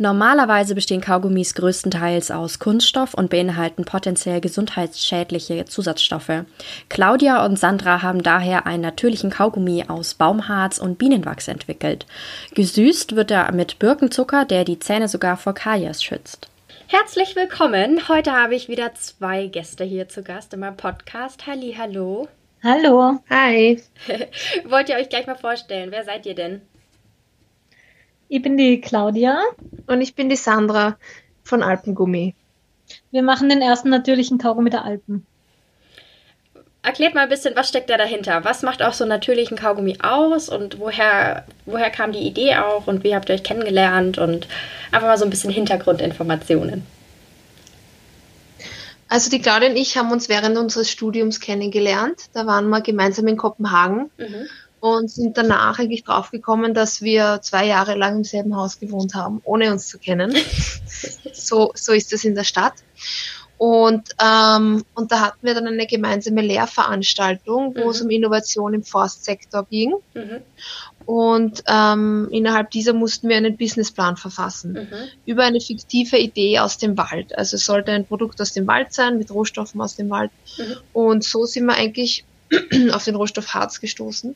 Normalerweise bestehen Kaugummis größtenteils aus Kunststoff und beinhalten potenziell gesundheitsschädliche Zusatzstoffe. Claudia und Sandra haben daher einen natürlichen Kaugummi aus Baumharz und Bienenwachs entwickelt. Gesüßt wird er mit Birkenzucker, der die Zähne sogar vor Karies schützt. Herzlich willkommen. Heute habe ich wieder zwei Gäste hier zu Gast in meinem Podcast. Halli, hallo. Hallo. Hi. Wollt ihr euch gleich mal vorstellen? Wer seid ihr denn? Ich bin die Claudia. Und ich bin die Sandra von Alpengummi. Wir machen den ersten natürlichen Kaugummi der Alpen. Erklärt mal ein bisschen, was steckt da dahinter? Was macht auch so einen natürlichen Kaugummi aus und woher, woher kam die Idee auch und wie habt ihr euch kennengelernt und einfach mal so ein bisschen Hintergrundinformationen. Also die Claudia und ich haben uns während unseres Studiums kennengelernt. Da waren wir gemeinsam in Kopenhagen. Mhm und sind danach eigentlich draufgekommen, dass wir zwei Jahre lang im selben Haus gewohnt haben, ohne uns zu kennen. so, so ist es in der Stadt. Und, ähm, und da hatten wir dann eine gemeinsame Lehrveranstaltung, wo mhm. es um Innovation im Forstsektor ging. Mhm. Und ähm, innerhalb dieser mussten wir einen Businessplan verfassen mhm. über eine fiktive Idee aus dem Wald. Also es sollte ein Produkt aus dem Wald sein, mit Rohstoffen aus dem Wald. Mhm. Und so sind wir eigentlich auf den Rohstoff Harz gestoßen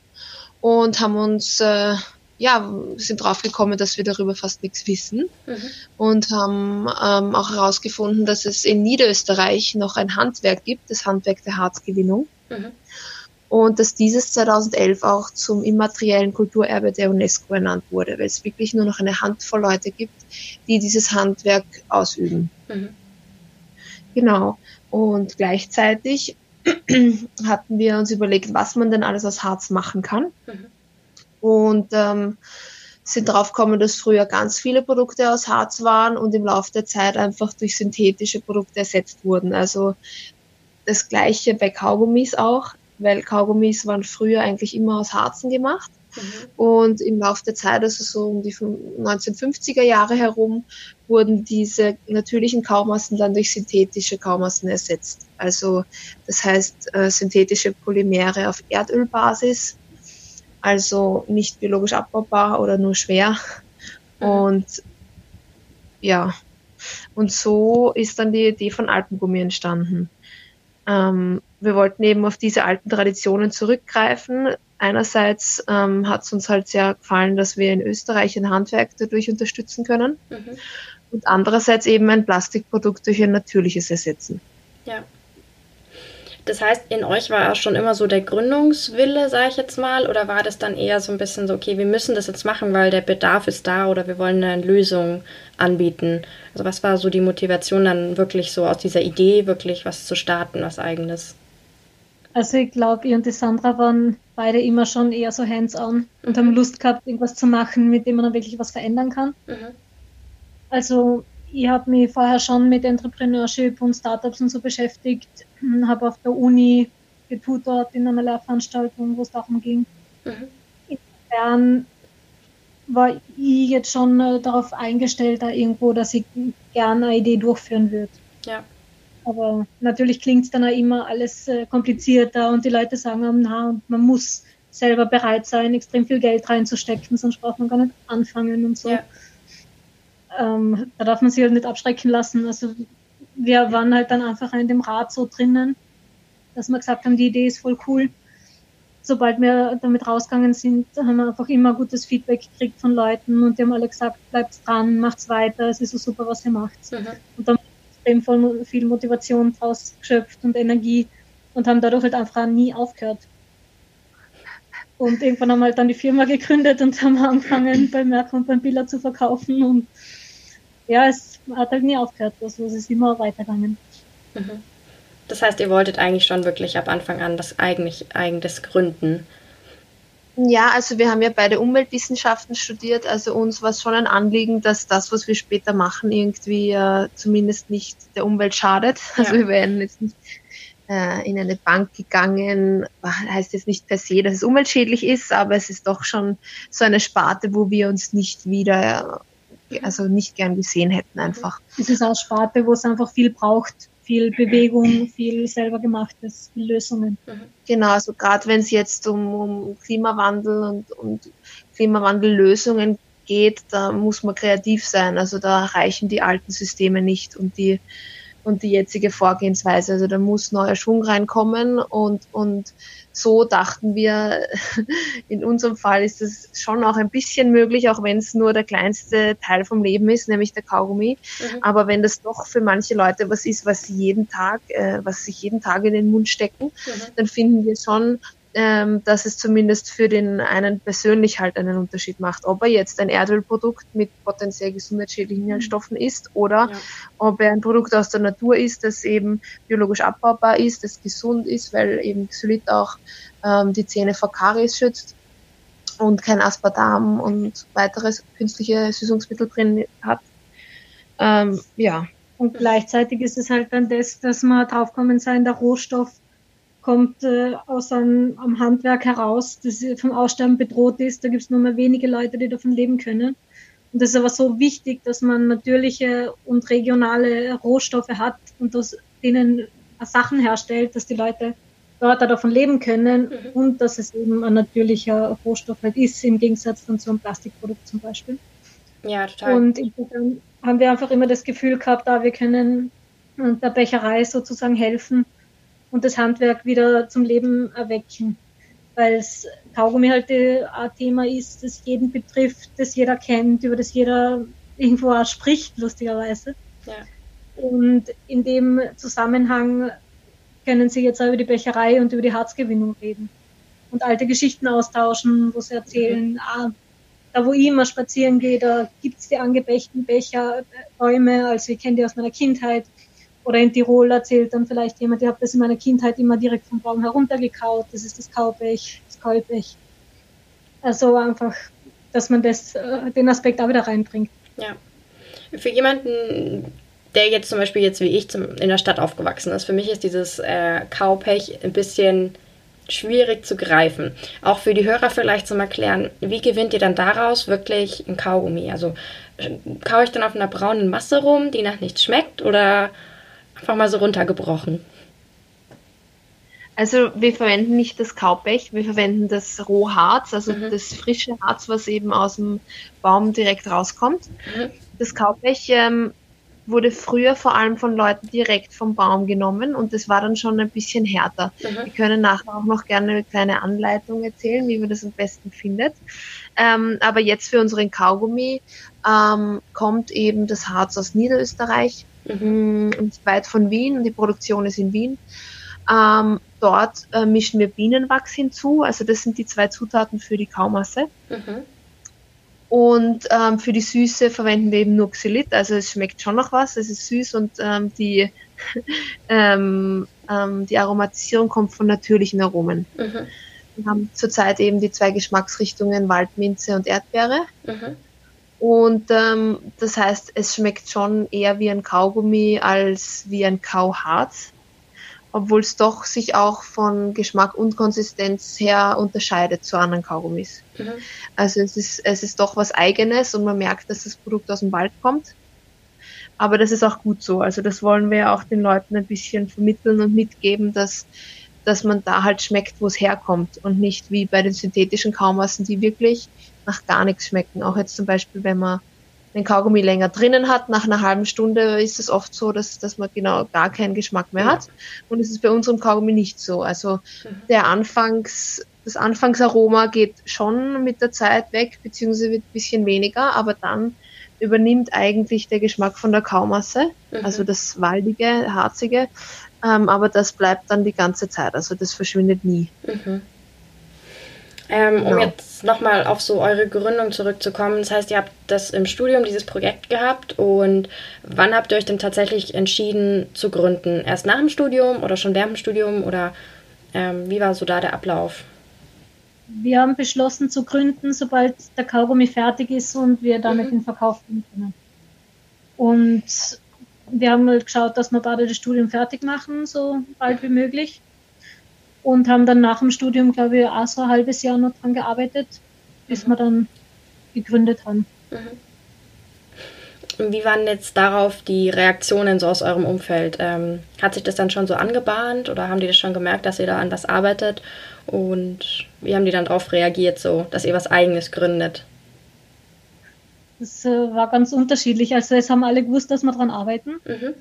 und haben uns, äh, ja, sind draufgekommen, dass wir darüber fast nichts wissen mhm. und haben ähm, auch herausgefunden, dass es in Niederösterreich noch ein Handwerk gibt, das Handwerk der Harzgewinnung. Mhm. Und dass dieses 2011 auch zum immateriellen Kulturerbe der UNESCO ernannt wurde, weil es wirklich nur noch eine Handvoll Leute gibt, die dieses Handwerk ausüben. Mhm. Genau. Und gleichzeitig hatten wir uns überlegt, was man denn alles aus Harz machen kann. Mhm. Und ähm, sind drauf gekommen, dass früher ganz viele Produkte aus Harz waren und im Laufe der Zeit einfach durch synthetische Produkte ersetzt wurden. Also das gleiche bei Kaugummis auch, weil Kaugummis waren früher eigentlich immer aus Harzen gemacht. Mhm. Und im Laufe der Zeit, also so um die 1950er Jahre herum, wurden diese natürlichen Kaumassen dann durch synthetische Kaumassen ersetzt. Also das heißt äh, synthetische Polymere auf Erdölbasis, also nicht biologisch abbaubar oder nur schwer. Mhm. Und ja, und so ist dann die Idee von Alpengummi entstanden. Ähm, wir wollten eben auf diese alten Traditionen zurückgreifen, einerseits ähm, hat es uns halt sehr gefallen, dass wir in Österreich ein Handwerk dadurch unterstützen können mhm. und andererseits eben ein Plastikprodukt durch ein natürliches ersetzen. Ja. Das heißt, in euch war auch schon immer so der Gründungswille, sage ich jetzt mal, oder war das dann eher so ein bisschen so, okay, wir müssen das jetzt machen, weil der Bedarf ist da oder wir wollen eine Lösung anbieten? Also was war so die Motivation dann wirklich so aus dieser Idee, wirklich was zu starten, was eigenes? Also ich glaube, ich und die Sandra waren beide immer schon eher so hands-on und haben Lust gehabt, irgendwas zu machen, mit dem man dann wirklich was verändern kann. Mhm. Also ich habe mich vorher schon mit Entrepreneurship und Startups und so beschäftigt, habe auf der Uni getutort in einer Lehrveranstaltung, wo es darum ging. Mhm. Insofern war ich jetzt schon äh, darauf eingestellt, da irgendwo, dass ich gerne eine Idee durchführen würde. Ja. Aber natürlich klingt es dann auch immer alles äh, komplizierter und die Leute sagen, na, man muss selber bereit sein, extrem viel Geld reinzustecken, sonst braucht man gar nicht anfangen und so. Ja. Ähm, da darf man sich halt nicht abschrecken lassen. Also wir waren halt dann einfach in dem Rat so drinnen, dass wir gesagt haben, die Idee ist voll cool. Sobald wir damit rausgegangen sind, haben wir einfach immer gutes Feedback gekriegt von Leuten und die haben alle gesagt, bleibt dran, macht's weiter, es ist so super, was ihr macht. Mhm. Und dann extrem viel Motivation draus geschöpft und Energie und haben dadurch halt einfach nie aufgehört. Und irgendwann haben wir halt dann die Firma gegründet und haben angefangen, bei Merck und beim Billa zu verkaufen. Und ja, es hat halt nie aufgehört. Also es ist immer weitergegangen. Mhm. Das heißt, ihr wolltet eigentlich schon wirklich ab Anfang an das eigentlich eigenes gründen. Ja, also wir haben ja beide Umweltwissenschaften studiert, also uns war es schon ein Anliegen, dass das, was wir später machen, irgendwie äh, zumindest nicht der Umwelt schadet. Ja. Also wir werden jetzt nicht äh, in eine Bank gegangen, heißt jetzt nicht per se, dass es umweltschädlich ist, aber es ist doch schon so eine Sparte, wo wir uns nicht wieder, also nicht gern gesehen hätten einfach. Es ist auch eine Sparte, wo es einfach viel braucht viel Bewegung, viel selber gemachtes, viel Lösungen. Mhm. Genau, also gerade wenn es jetzt um, um Klimawandel und, und Klimawandellösungen geht, da muss man kreativ sein. Also da reichen die alten Systeme nicht und die und die jetzige Vorgehensweise. Also da muss neuer Schwung reinkommen und, und so dachten wir, in unserem Fall ist es schon auch ein bisschen möglich, auch wenn es nur der kleinste Teil vom Leben ist, nämlich der Kaugummi. Mhm. Aber wenn das doch für manche Leute was ist, was sie jeden Tag, äh, was sich jeden Tag in den Mund stecken, mhm. dann finden wir schon, ähm, dass es zumindest für den einen persönlich halt einen Unterschied macht, ob er jetzt ein Erdölprodukt mit potenziell gesundheitsschädlichen Inhaltsstoffen ist oder ja. ob er ein Produkt aus der Natur ist, das eben biologisch abbaubar ist, das gesund ist, weil eben Xylit auch ähm, die Zähne vor Karies schützt und kein Aspartam und weiteres künstliche Süßungsmittel drin hat. Ähm, ja. Und gleichzeitig ist es halt dann das, dass man draufkommen sein, der Rohstoff kommt äh, aus einem, einem Handwerk heraus, das vom Aussterben bedroht ist. Da gibt es nur mehr wenige Leute, die davon leben können. Und das ist aber so wichtig, dass man natürliche und regionale Rohstoffe hat und aus denen Sachen herstellt, dass die Leute dort davon leben können mhm. und dass es eben ein natürlicher Rohstoff halt ist, im Gegensatz dann zu einem Plastikprodukt zum Beispiel. Ja, total. Und insofern haben wir einfach immer das Gefühl gehabt, da wir können der Becherei sozusagen helfen, und das Handwerk wieder zum Leben erwecken. Weil es Kaugummi halt ein Thema ist, das jeden betrifft, das jeder kennt, über das jeder irgendwo auch spricht, lustigerweise. Ja. Und in dem Zusammenhang können sie jetzt auch über die Becherei und über die Harzgewinnung reden. Und alte Geschichten austauschen, wo sie erzählen, mhm. ah, da wo ich immer spazieren gehe, da gibt's die angebächten Becherbäume, also ich kenne die aus meiner Kindheit. Oder in Tirol erzählt dann vielleicht jemand, ich habe das in meiner Kindheit immer direkt vom Baum heruntergekaut, das ist das Kaupech, das Kaupech. Also einfach, dass man das, äh, den Aspekt auch wieder reinbringt. Ja. Für jemanden, der jetzt zum Beispiel jetzt wie ich zum, in der Stadt aufgewachsen ist, für mich ist dieses äh, Kaupech ein bisschen schwierig zu greifen. Auch für die Hörer vielleicht zum Erklären, wie gewinnt ihr dann daraus wirklich ein Kaugummi? Also äh, kaue ich dann auf einer braunen Masse rum, die nach nichts schmeckt oder Einfach mal so runtergebrochen. Also wir verwenden nicht das Kaupech, wir verwenden das Rohharz, also mhm. das frische Harz, was eben aus dem Baum direkt rauskommt. Mhm. Das Kaupech ähm, wurde früher vor allem von Leuten direkt vom Baum genommen und das war dann schon ein bisschen härter. Mhm. Wir können nachher auch noch gerne eine kleine Anleitung erzählen, wie man das am besten findet. Ähm, aber jetzt für unseren Kaugummi ähm, kommt eben das Harz aus Niederösterreich mhm. nicht weit von Wien und die Produktion ist in Wien. Ähm, dort äh, mischen wir Bienenwachs hinzu, also das sind die zwei Zutaten für die Kaumasse. Mhm. Und ähm, für die Süße verwenden wir eben nur Xylit, also es schmeckt schon noch was, es ist süß und ähm, die, ähm, ähm, die Aromatisierung kommt von natürlichen Aromen. Mhm. Wir haben zurzeit eben die zwei Geschmacksrichtungen Waldminze und Erdbeere. Mhm. Und ähm, das heißt, es schmeckt schon eher wie ein Kaugummi als wie ein Kauharz, obwohl es doch sich auch von Geschmack und Konsistenz her unterscheidet zu anderen Kaugummis. Mhm. Also es ist, es ist doch was Eigenes und man merkt, dass das Produkt aus dem Wald kommt. Aber das ist auch gut so. Also das wollen wir auch den Leuten ein bisschen vermitteln und mitgeben, dass, dass man da halt schmeckt, wo es herkommt und nicht wie bei den synthetischen Kaumassen, die wirklich nach gar nichts schmecken. Auch jetzt zum Beispiel, wenn man den Kaugummi länger drinnen hat, nach einer halben Stunde ist es oft so, dass, dass man genau gar keinen Geschmack mehr hat. Und es ist bei unserem Kaugummi nicht so. Also mhm. der Anfangs, das Anfangsaroma geht schon mit der Zeit weg, beziehungsweise wird ein bisschen weniger, aber dann übernimmt eigentlich der Geschmack von der Kaumasse, mhm. also das waldige, harzige, ähm, aber das bleibt dann die ganze Zeit, also das verschwindet nie. Mhm. Ähm, um genau. jetzt nochmal auf so eure Gründung zurückzukommen. Das heißt, ihr habt das im Studium, dieses Projekt gehabt und wann habt ihr euch denn tatsächlich entschieden zu gründen? Erst nach dem Studium oder schon während dem Studium oder ähm, wie war so da der Ablauf? wir haben beschlossen zu gründen, sobald der Kaugummi fertig ist und wir damit mhm. in Verkauf gehen können. Und wir haben halt geschaut, dass wir beide das Studium fertig machen, so bald wie möglich. Und haben dann nach dem Studium, glaube ich, auch so ein halbes Jahr noch dran gearbeitet, bis mhm. wir dann gegründet haben. Mhm. Wie waren jetzt darauf die Reaktionen so aus eurem Umfeld? Ähm, hat sich das dann schon so angebahnt oder haben die das schon gemerkt, dass ihr da an was arbeitet? Und wie haben die dann darauf reagiert, so, dass ihr was Eigenes gründet? Das äh, war ganz unterschiedlich. Also es haben alle gewusst, dass wir daran arbeiten. Mhm.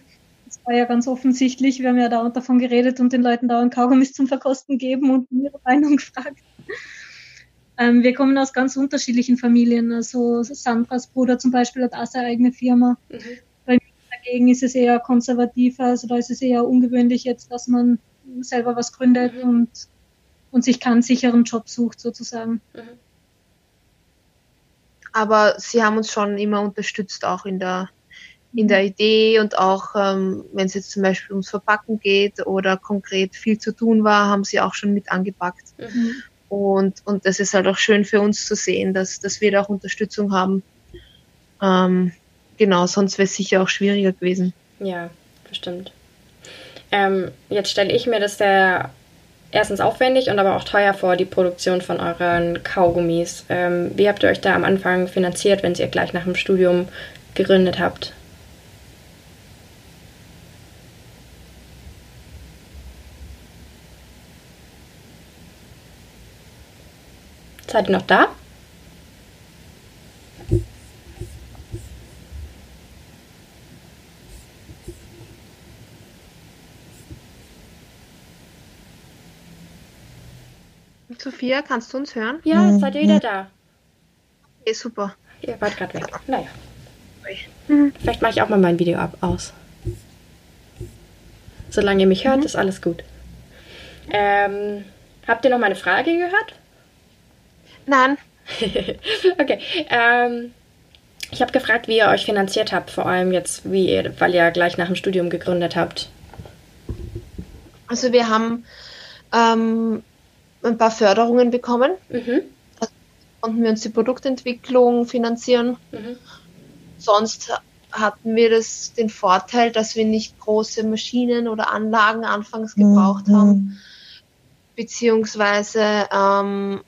Das war ja ganz offensichtlich. Wir haben ja dauernd davon geredet und den Leuten dauernd Kaugummis zum Verkosten geben und ihre Meinung gefragt. Ähm, wir kommen aus ganz unterschiedlichen Familien. Also Sandras Bruder zum Beispiel hat auch seine eigene Firma. Mhm. Bei mir dagegen ist es eher konservativer. Also da ist es eher ungewöhnlich jetzt, dass man selber was gründet mhm. und, und sich keinen sicheren Job sucht sozusagen. Mhm. Aber sie haben uns schon immer unterstützt, auch in der, in der Idee und auch, ähm, wenn es jetzt zum Beispiel ums Verpacken geht oder konkret viel zu tun war, haben sie auch schon mit angepackt. Mhm. Und, und das ist halt auch schön für uns zu sehen, dass, dass wir da auch Unterstützung haben. Ähm, genau, sonst wäre es sicher auch schwieriger gewesen. Ja, bestimmt. Ähm, jetzt stelle ich mir das sehr erstens aufwendig und aber auch teuer vor, die Produktion von euren Kaugummis. Ähm, wie habt ihr euch da am Anfang finanziert, wenn ihr gleich nach dem Studium gegründet habt? Seid ihr noch da? Sophia, kannst du uns hören? Ja, seid ihr wieder da? Okay, super. Ihr wart gerade weg. Naja. Mhm. Vielleicht mache ich auch mal mein Video ab aus. Solange ihr mich hört, mhm. ist alles gut. Ähm, habt ihr noch meine Frage gehört? Nein. okay. Ähm, ich habe gefragt, wie ihr euch finanziert habt, vor allem jetzt, wie ihr, weil ihr gleich nach dem Studium gegründet habt. Also wir haben ähm, ein paar Förderungen bekommen. Mhm. Also konnten wir uns die Produktentwicklung finanzieren. Mhm. Sonst hatten wir das, den Vorteil, dass wir nicht große Maschinen oder Anlagen anfangs gebraucht mhm. haben, beziehungsweise ähm,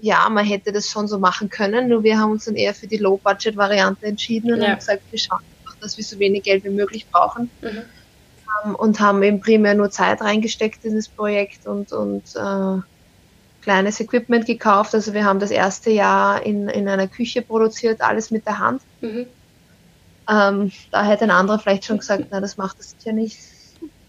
ja, man hätte das schon so machen können, nur wir haben uns dann eher für die Low-Budget-Variante entschieden und ja. haben gesagt, wir schauen einfach, dass wir so wenig Geld wie möglich brauchen. Mhm. Um, ähm, und haben eben primär nur Zeit reingesteckt in das Projekt und, und äh, kleines Equipment gekauft. Also wir haben das erste Jahr in, in einer Küche produziert, alles mit der Hand. Mhm. Ähm, da hätte ein anderer vielleicht schon gesagt, na, das macht das sicher nicht.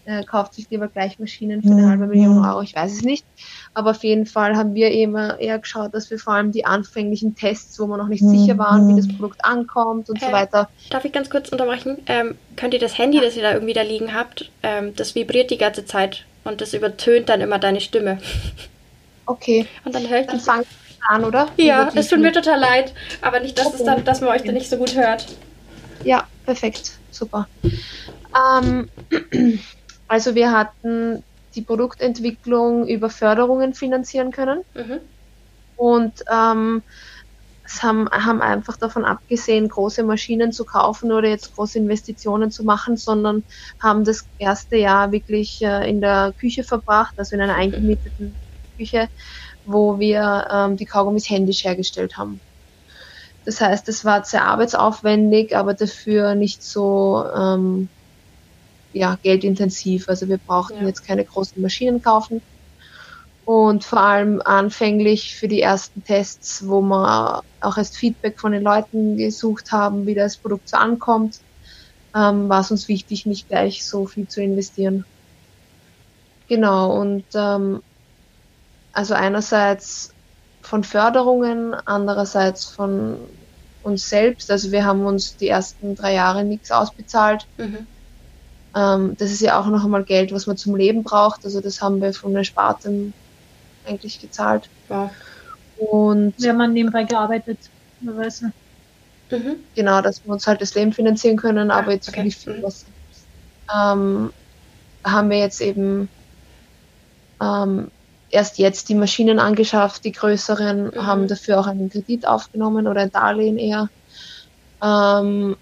Er kauft sich lieber gleich Maschinen für eine halbe Million Euro, ich weiß es nicht. Aber auf jeden Fall haben wir immer eher geschaut, dass wir vor allem die anfänglichen Tests, wo wir noch nicht sicher waren, wie das Produkt ankommt und äh, so weiter. Darf ich ganz kurz unterbrechen? Ähm, könnt ihr das Handy, das ihr da irgendwie da liegen habt, ähm, das vibriert die ganze Zeit und das übertönt dann immer deine Stimme. Okay. Und dann höre ich dann fangen an, oder? Ja, es tut mir total leid, aber nicht, dass, okay. es dann, dass man euch dann nicht so gut hört. Ja, perfekt, super. Ähm, also wir hatten die Produktentwicklung über Förderungen finanzieren können. Mhm. Und ähm, es haben, haben einfach davon abgesehen, große Maschinen zu kaufen oder jetzt große Investitionen zu machen, sondern haben das erste Jahr wirklich äh, in der Küche verbracht, also in einer eingemieteten Küche, wo wir ähm, die Kaugummis händisch hergestellt haben. Das heißt, es war sehr arbeitsaufwendig, aber dafür nicht so ähm, ja, geldintensiv. Also wir brauchten ja. jetzt keine großen Maschinen kaufen. Und vor allem anfänglich für die ersten Tests, wo wir auch erst Feedback von den Leuten gesucht haben, wie das Produkt so ankommt, ähm, war es uns wichtig, nicht gleich so viel zu investieren. Genau, und ähm, also einerseits von Förderungen, andererseits von uns selbst. Also wir haben uns die ersten drei Jahre nichts ausbezahlt. Mhm. Ähm, das ist ja auch noch einmal Geld, was man zum Leben braucht. Also das haben wir von der Sparte eigentlich gezahlt. Ja. Und wir haben nebenbei gearbeitet, weiß Mhm. Genau, dass wir uns halt das Leben finanzieren können, ja, aber jetzt okay. nicht viel mhm. was. Ähm, haben wir jetzt eben ähm, erst jetzt die Maschinen angeschafft, die größeren, mhm. haben dafür auch einen Kredit aufgenommen oder ein Darlehen eher. Ähm,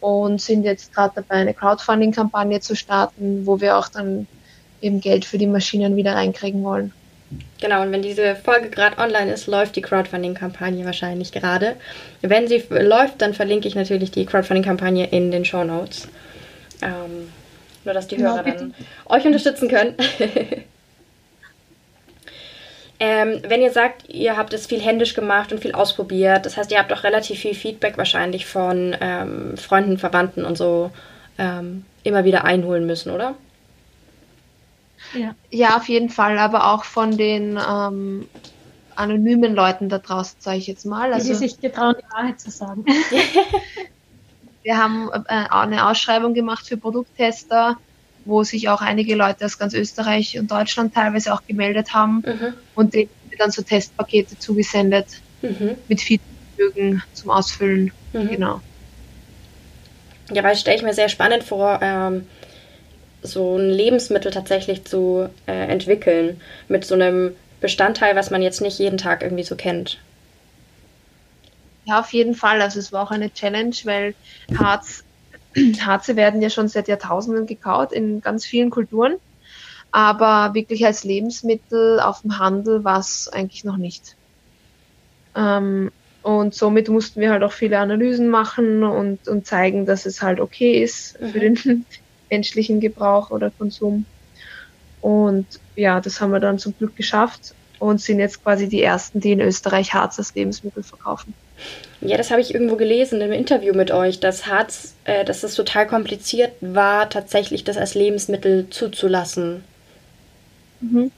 und sind jetzt gerade dabei, eine Crowdfunding-Kampagne zu starten, wo wir auch dann eben Geld für die Maschinen wieder reinkriegen wollen. Genau, und wenn diese Folge gerade online ist, läuft die Crowdfunding-Kampagne wahrscheinlich gerade. Wenn sie läuft, dann verlinke ich natürlich die Crowdfunding-Kampagne in den Show Notes. Ähm, nur, dass die genau, Hörer dann euch unterstützen können. ähm, wenn ihr sagt, ihr habt es viel händisch gemacht und viel ausprobiert, das heißt, ihr habt auch relativ viel Feedback wahrscheinlich von ähm, Freunden, Verwandten und so ähm, immer wieder einholen müssen, oder? Ja. ja, auf jeden Fall, aber auch von den ähm, anonymen Leuten da draußen, sage ich jetzt mal. Also, die sich getrauen, die Wahrheit zu sagen. Wir haben äh, eine Ausschreibung gemacht für Produkttester, wo sich auch einige Leute aus ganz Österreich und Deutschland teilweise auch gemeldet haben mhm. und denen dann so Testpakete zugesendet mhm. mit Feedbögen zum Ausfüllen. Mhm. Genau. Ja, weil stelle ich mir sehr spannend vor, ähm, so ein Lebensmittel tatsächlich zu äh, entwickeln mit so einem Bestandteil, was man jetzt nicht jeden Tag irgendwie so kennt. Ja, auf jeden Fall. Also es war auch eine Challenge, weil Harz, Harze werden ja schon seit Jahrtausenden gekaut in ganz vielen Kulturen. Aber wirklich als Lebensmittel auf dem Handel war es eigentlich noch nicht. Ähm, und somit mussten wir halt auch viele Analysen machen und, und zeigen, dass es halt okay ist mhm. für den menschlichen Gebrauch oder Konsum. Und ja, das haben wir dann zum Glück geschafft und sind jetzt quasi die ersten, die in Österreich Harz als Lebensmittel verkaufen. Ja, das habe ich irgendwo gelesen im Interview mit euch, dass Harz, äh, dass es total kompliziert war, tatsächlich das als Lebensmittel zuzulassen. Mhm.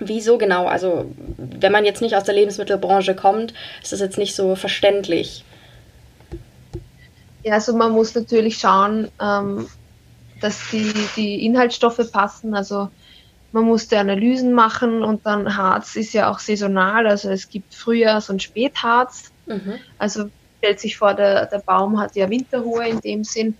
Wieso genau? Also, wenn man jetzt nicht aus der Lebensmittelbranche kommt, ist das jetzt nicht so verständlich. Ja, also man muss natürlich schauen, ähm, dass die, die Inhaltsstoffe passen. Also man musste Analysen machen und dann Harz ist ja auch saisonal. Also es gibt Frühjahrs- und Spätharz. Mhm. Also stellt sich vor, der, der Baum hat ja Winterruhe in dem Sinn.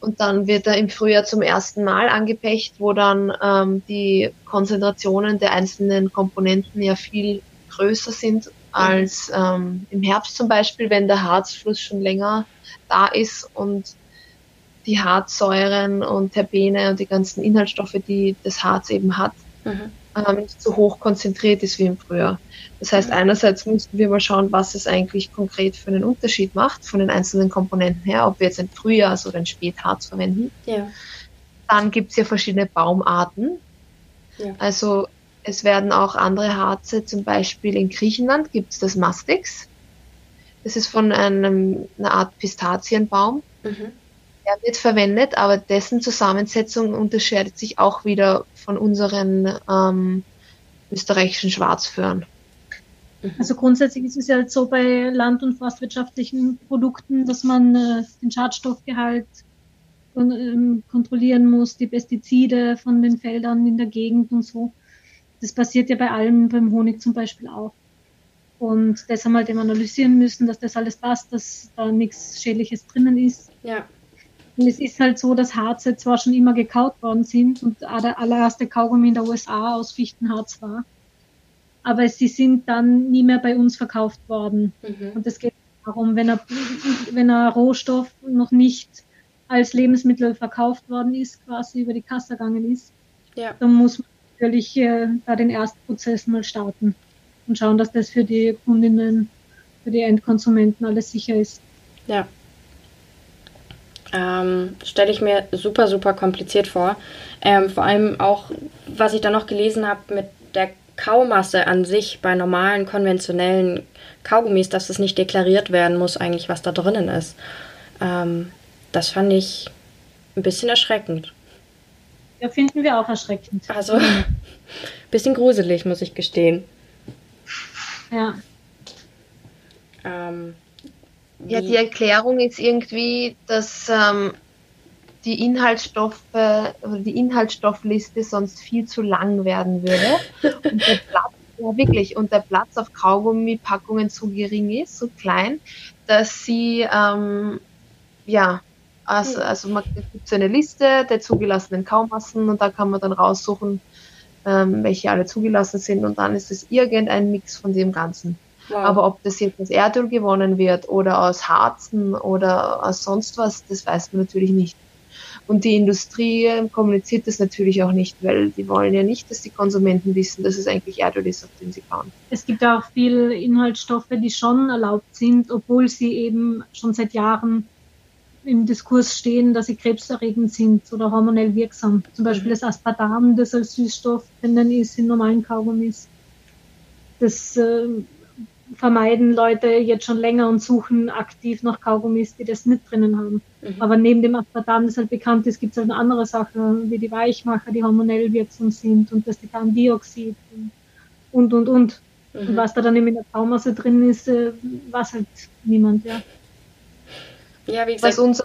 Und dann wird er im Frühjahr zum ersten Mal angepecht, wo dann ähm, die Konzentrationen der einzelnen Komponenten ja viel größer sind als ähm, im Herbst zum Beispiel, wenn der Harzfluss schon länger da ist und die Harzsäuren und Terpene und die ganzen Inhaltsstoffe, die das Harz eben hat, mhm. ähm, nicht so hoch konzentriert ist wie im Frühjahr. Das heißt, mhm. einerseits müssten wir mal schauen, was es eigentlich konkret für einen Unterschied macht von den einzelnen Komponenten her, ob wir jetzt ein Frühjahrs- oder ein Spätharz verwenden. Ja. Dann gibt es ja verschiedene Baumarten. Ja. Also es werden auch andere Harze, zum Beispiel in Griechenland gibt es das Mastix. Das ist von einem, einer Art Pistazienbaum. Mhm. Der wird verwendet, aber dessen Zusammensetzung unterscheidet sich auch wieder von unseren ähm, österreichischen Schwarzföhren. Mhm. Also grundsätzlich ist es ja so bei land- und forstwirtschaftlichen Produkten, dass man äh, den Schadstoffgehalt ähm, kontrollieren muss, die Pestizide von den Feldern in der Gegend und so. Das passiert ja bei allem, beim Honig zum Beispiel auch. Und das haben wir halt eben analysieren müssen, dass das alles passt, dass da nichts Schädliches drinnen ist. Ja. Und es ist halt so, dass Harze zwar schon immer gekaut worden sind und der allererste Kaugummi in der USA aus Fichtenharz war, aber sie sind dann nie mehr bei uns verkauft worden. Mhm. Und es geht darum, wenn er, wenn ein Rohstoff noch nicht als Lebensmittel verkauft worden ist, quasi über die Kasse gegangen ist, ja. dann muss man natürlich äh, da den Erstprozess mal starten und schauen, dass das für die Kundinnen, für die Endkonsumenten alles sicher ist. Ja, ähm, Stelle ich mir super, super kompliziert vor. Ähm, vor allem auch, was ich da noch gelesen habe mit der Kaumasse an sich bei normalen, konventionellen Kaugummis, dass es nicht deklariert werden muss, eigentlich, was da drinnen ist. Ähm, das fand ich ein bisschen erschreckend. Ja, finden wir auch erschreckend. Also, ein bisschen gruselig, muss ich gestehen. Ja. Ähm, ja, die Erklärung ist irgendwie, dass ähm, die Inhaltsstoffe oder die Inhaltsstoffliste sonst viel zu lang werden würde. Und der Platz, ja wirklich, und der Platz auf Kaugummipackungen so gering ist, so klein, dass sie ähm, ja also, also man gibt so eine Liste der zugelassenen Kaumassen und da kann man dann raussuchen, ähm, welche alle zugelassen sind und dann ist es irgendein Mix von dem Ganzen. Wow. Aber ob das jetzt aus Erdöl gewonnen wird oder aus Harzen oder aus sonst was, das weiß man natürlich nicht. Und die Industrie kommuniziert das natürlich auch nicht, weil die wollen ja nicht, dass die Konsumenten wissen, dass es eigentlich Erdöl ist, auf dem sie fahren. Es gibt auch viele Inhaltsstoffe, die schon erlaubt sind, obwohl sie eben schon seit Jahren im Diskurs stehen, dass sie krebserregend sind oder hormonell wirksam. Zum Beispiel mhm. das Aspartam, das als Süßstoff drinnen ist in normalen Kaugummis. Das äh, vermeiden Leute jetzt schon länger und suchen aktiv nach Kaugummis, die das nicht drinnen haben. Mhm. Aber neben dem Aspartam, das halt bekannt ist, gibt es halt andere Sachen, wie die Weichmacher, die hormonell wirksam sind und das Titandioxid und, und, und. Mhm. Und was da dann eben in der Kaumasse drin ist, äh, weiß halt niemand, ja. Ja, wie gesagt. Was uns,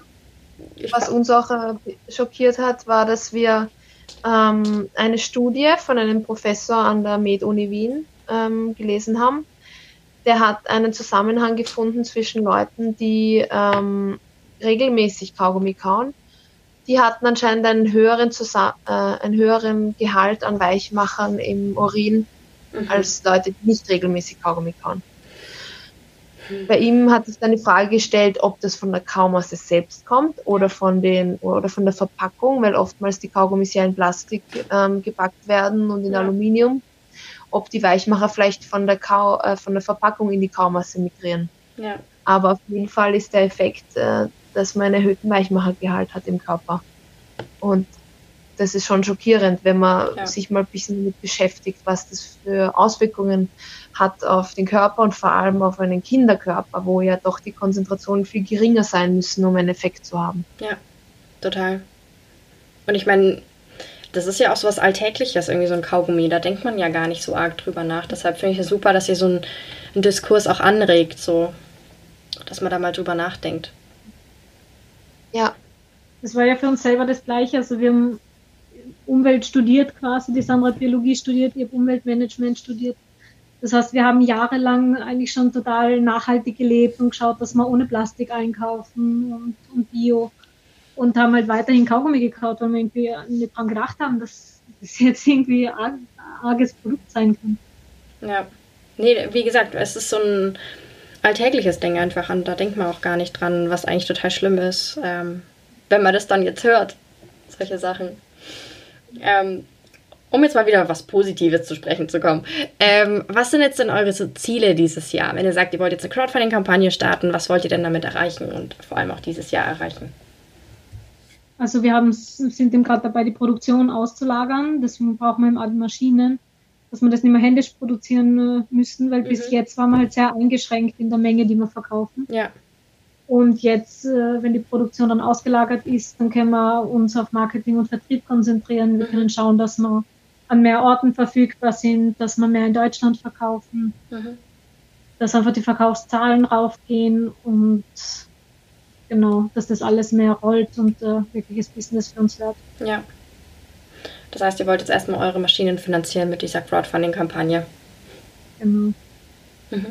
was uns auch äh, schockiert hat, war, dass wir ähm, eine Studie von einem Professor an der Med-Uni Wien ähm, gelesen haben, der hat einen Zusammenhang gefunden zwischen Leuten, die ähm, regelmäßig Kaugummi kauen. Die hatten anscheinend einen höheren, Zusa äh, einen höheren Gehalt an Weichmachern im Urin mhm. als Leute, die nicht regelmäßig Kaugummi kauen. Mhm. Bei ihm hat sich dann die Frage gestellt, ob das von der Kaumasse selbst kommt oder von, den, oder von der Verpackung, weil oftmals die Kaugummis ja in Plastik ähm, gepackt werden und in ja. Aluminium ob die Weichmacher vielleicht von der, Kau, äh, von der Verpackung in die Kaumasse migrieren. Ja. Aber auf jeden Fall ist der Effekt, äh, dass man einen erhöhten Weichmachergehalt hat im Körper. Und das ist schon schockierend, wenn man ja. sich mal ein bisschen damit beschäftigt, was das für Auswirkungen hat auf den Körper und vor allem auf einen Kinderkörper, wo ja doch die Konzentrationen viel geringer sein müssen, um einen Effekt zu haben. Ja, total. Und ich meine, das ist ja auch so was Alltägliches, irgendwie so ein Kaugummi. Da denkt man ja gar nicht so arg drüber nach. Deshalb finde ich es super, dass ihr so einen, einen Diskurs auch anregt, so, dass man da mal drüber nachdenkt. Ja. Das war ja für uns selber das Gleiche. Also wir haben Umwelt studiert quasi, die Sandra hat Biologie studiert, ihr habt Umweltmanagement studiert. Das heißt, wir haben jahrelang eigentlich schon total nachhaltig gelebt und geschaut, dass wir ohne Plastik einkaufen und, und Bio und haben halt weiterhin Kaugummi gekauft, weil wir irgendwie nicht dran gedacht haben, dass das jetzt irgendwie ein arges Produkt sein kann. Ja. Nee, wie gesagt, es ist so ein alltägliches Ding einfach und da denkt man auch gar nicht dran, was eigentlich total schlimm ist, ähm, wenn man das dann jetzt hört. Solche Sachen. Ähm, um jetzt mal wieder was Positives zu sprechen zu kommen. Ähm, was sind jetzt denn eure so Ziele dieses Jahr? Wenn ihr sagt, ihr wollt jetzt eine Crowdfunding-Kampagne starten, was wollt ihr denn damit erreichen und vor allem auch dieses Jahr erreichen? Also wir haben, sind eben gerade dabei, die Produktion auszulagern. Deswegen brauchen wir eben Maschinen, dass wir das nicht mehr händisch produzieren äh, müssen, weil mhm. bis jetzt waren wir halt sehr eingeschränkt in der Menge, die wir verkaufen. Ja. Und jetzt, äh, wenn die Produktion dann ausgelagert ist, dann können wir uns auf Marketing und Vertrieb konzentrieren. Wir mhm. können schauen, dass wir an mehr Orten verfügbar sind, dass wir mehr in Deutschland verkaufen, mhm. dass einfach die Verkaufszahlen raufgehen und genau, dass das alles mehr rollt und äh, wirkliches Business für uns wird. Ja. Das heißt, ihr wollt jetzt erstmal eure Maschinen finanzieren mit dieser Crowdfunding-Kampagne. Genau. Mhm.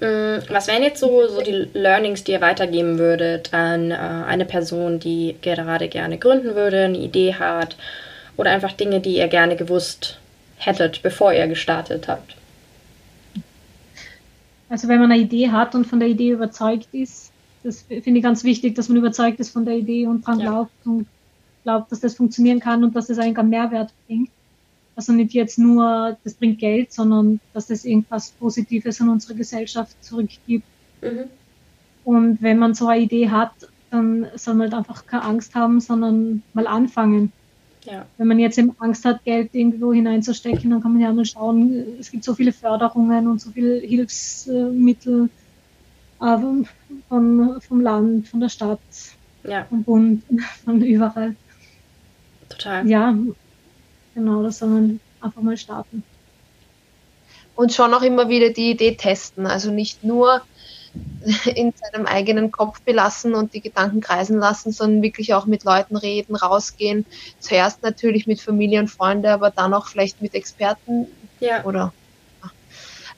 Mm, was wären jetzt so, so die Learnings, die ihr weitergeben würdet an äh, eine Person, die gerade gerne gründen würde, eine Idee hat oder einfach Dinge, die ihr gerne gewusst hättet, bevor ihr gestartet habt? Also wenn man eine Idee hat und von der Idee überzeugt ist, das finde ich ganz wichtig, dass man überzeugt ist von der Idee und dran ja. glaubt und glaubt, dass das funktionieren kann und dass das eigentlich einen Mehrwert bringt. Also nicht jetzt nur, das bringt Geld, sondern dass das irgendwas Positives an unsere Gesellschaft zurückgibt. Mhm. Und wenn man so eine Idee hat, dann soll man halt einfach keine Angst haben, sondern mal anfangen. Ja. Wenn man jetzt Angst hat, Geld irgendwo hineinzustecken, dann kann man ja mal schauen, es gibt so viele Förderungen und so viele Hilfsmittel äh, von, vom Land, von der Stadt, ja. vom Bund, von überall. Total. Ja, genau, das soll man einfach mal starten. Und schon auch immer wieder die Idee testen, also nicht nur in seinem eigenen Kopf belassen und die Gedanken kreisen lassen, sondern wirklich auch mit Leuten reden, rausgehen. Zuerst natürlich mit Familie und Freunde, aber dann auch vielleicht mit Experten ja. oder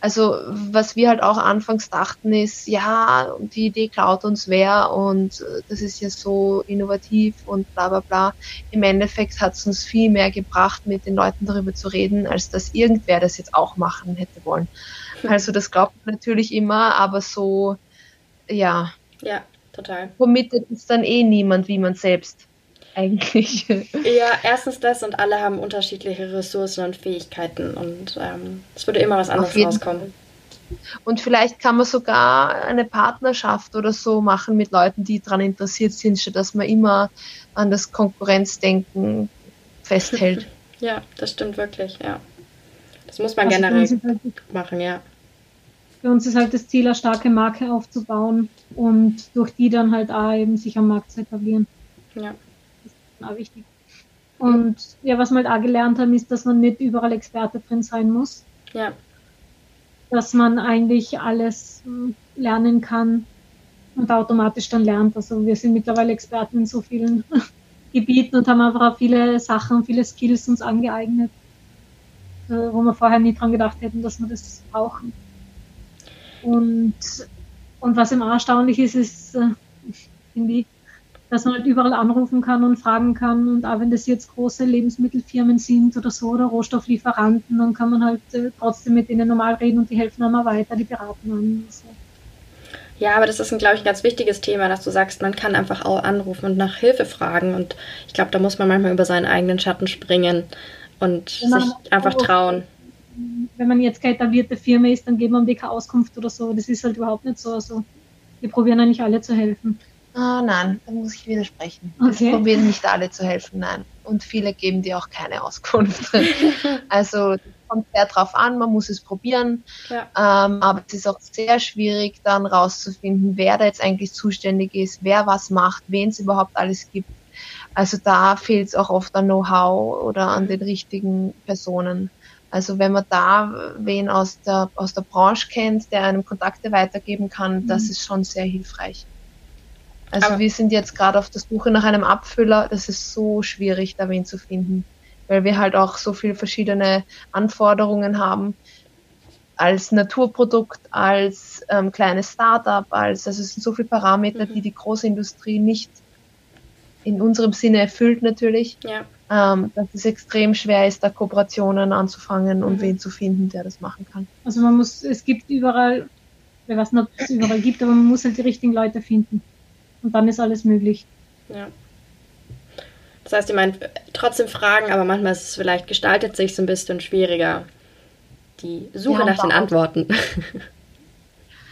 Also was wir halt auch anfangs dachten ist, ja, die Idee klaut uns wer und äh, das ist ja so innovativ und bla bla bla. Im Endeffekt hat es uns viel mehr gebracht, mit den Leuten darüber zu reden, als dass irgendwer das jetzt auch machen hätte wollen. Also das glaubt man natürlich immer, aber so, ja. Ja, total. Committed ist dann eh niemand wie man selbst eigentlich. Ja, erstens das und alle haben unterschiedliche Ressourcen und Fähigkeiten und ähm, es würde immer was anderes rauskommen. Und vielleicht kann man sogar eine Partnerschaft oder so machen mit Leuten, die daran interessiert sind, statt dass man immer an das Konkurrenzdenken festhält. Ja, das stimmt wirklich, ja. Das muss man also generell halt machen, ja. Für uns ist halt das Ziel, eine starke Marke aufzubauen und durch die dann halt auch eben sich am Markt zu etablieren. Ja auch wichtig. Und ja, was wir halt auch gelernt haben, ist, dass man nicht überall Experte drin sein muss. Ja. Dass man eigentlich alles hm, lernen kann und automatisch dann lernt. Also wir sind mittlerweile Experten in so vielen Gebieten und haben einfach auch viele Sachen, viele Skills uns angeeignet, wo wir vorher nie dran gedacht hätten, dass wir das brauchen. Und, und was immer erstaunlich ist, ist, äh, ich, dass man halt überall anrufen kann und fragen kann. Und auch wenn das jetzt große Lebensmittelfirmen sind oder so oder Rohstofflieferanten, dann kann man halt äh, trotzdem mit denen normal reden und die helfen einmal weiter, die beraten einen. Also. Ja, aber das ist, glaube ich, ein ganz wichtiges Thema, dass du sagst, man kann einfach auch anrufen und nach Hilfe fragen. Und ich glaube, da muss man manchmal über seinen eigenen Schatten springen und sich einfach trauen. Wenn man jetzt keine etablierte Firma ist, dann geben wir um die keine Auskunft oder so. Das ist halt überhaupt nicht so. Also wir probieren eigentlich alle zu helfen. Ah, nein, da muss ich widersprechen. Okay. Es probieren nicht alle zu helfen, nein. Und viele geben dir auch keine Auskunft. also es kommt sehr drauf an, man muss es probieren. Ja. Ähm, aber es ist auch sehr schwierig, dann rauszufinden, wer da jetzt eigentlich zuständig ist, wer was macht, wen es überhaupt alles gibt. Also da fehlt es auch oft an Know-how oder an den richtigen Personen. Also wenn man da wen aus der, aus der Branche kennt, der einem Kontakte weitergeben kann, mhm. das ist schon sehr hilfreich. Also Aber wir sind jetzt gerade auf der Suche nach einem Abfüller. Das ist so schwierig, da wen zu finden, weil wir halt auch so viele verschiedene Anforderungen haben als Naturprodukt, als ähm, kleines Startup, als also es sind so viele Parameter, mhm. die die große Industrie nicht in unserem Sinne erfüllt natürlich. Ja. Ähm, dass es extrem schwer ist, da Kooperationen anzufangen und mhm. wen zu finden, der das machen kann. Also man muss, es gibt überall, ich weiß nicht, ob es überall gibt, aber man muss halt die richtigen Leute finden. Und dann ist alles möglich. Ja. Das heißt, ich meine, trotzdem Fragen, aber manchmal ist es vielleicht, gestaltet sich so ein bisschen schwieriger. Die Suche ja, nach den Antworten.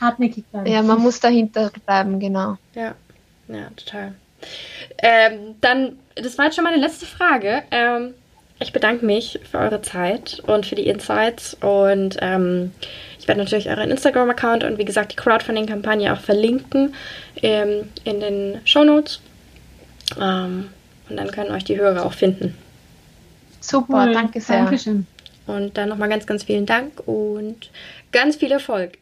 Hartnäckig bleiben. Ja, man muss dahinter bleiben, genau. Ja, ja, total. Ähm, dann, das war jetzt schon meine letzte Frage. Ähm, ich bedanke mich für eure Zeit und für die Insights und ähm, ich werde natürlich euren Instagram-Account und wie gesagt die Crowdfunding-Kampagne auch verlinken ähm, in den Show Notes. Ähm, und dann können euch die Hörer auch finden. Super, cool. danke sehr. Dankeschön. Und dann nochmal ganz, ganz vielen Dank und ganz viel Erfolg.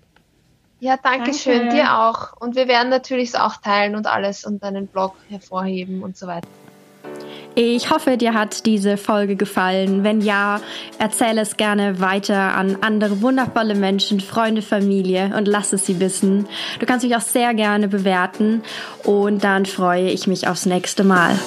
Ja, danke schön, dir auch. Und wir werden natürlich es auch teilen und alles und deinen Blog hervorheben und so weiter. Ich hoffe, dir hat diese Folge gefallen. Wenn ja, erzähle es gerne weiter an andere wundervolle Menschen, Freunde, Familie und lass es sie wissen. Du kannst mich auch sehr gerne bewerten und dann freue ich mich aufs nächste Mal.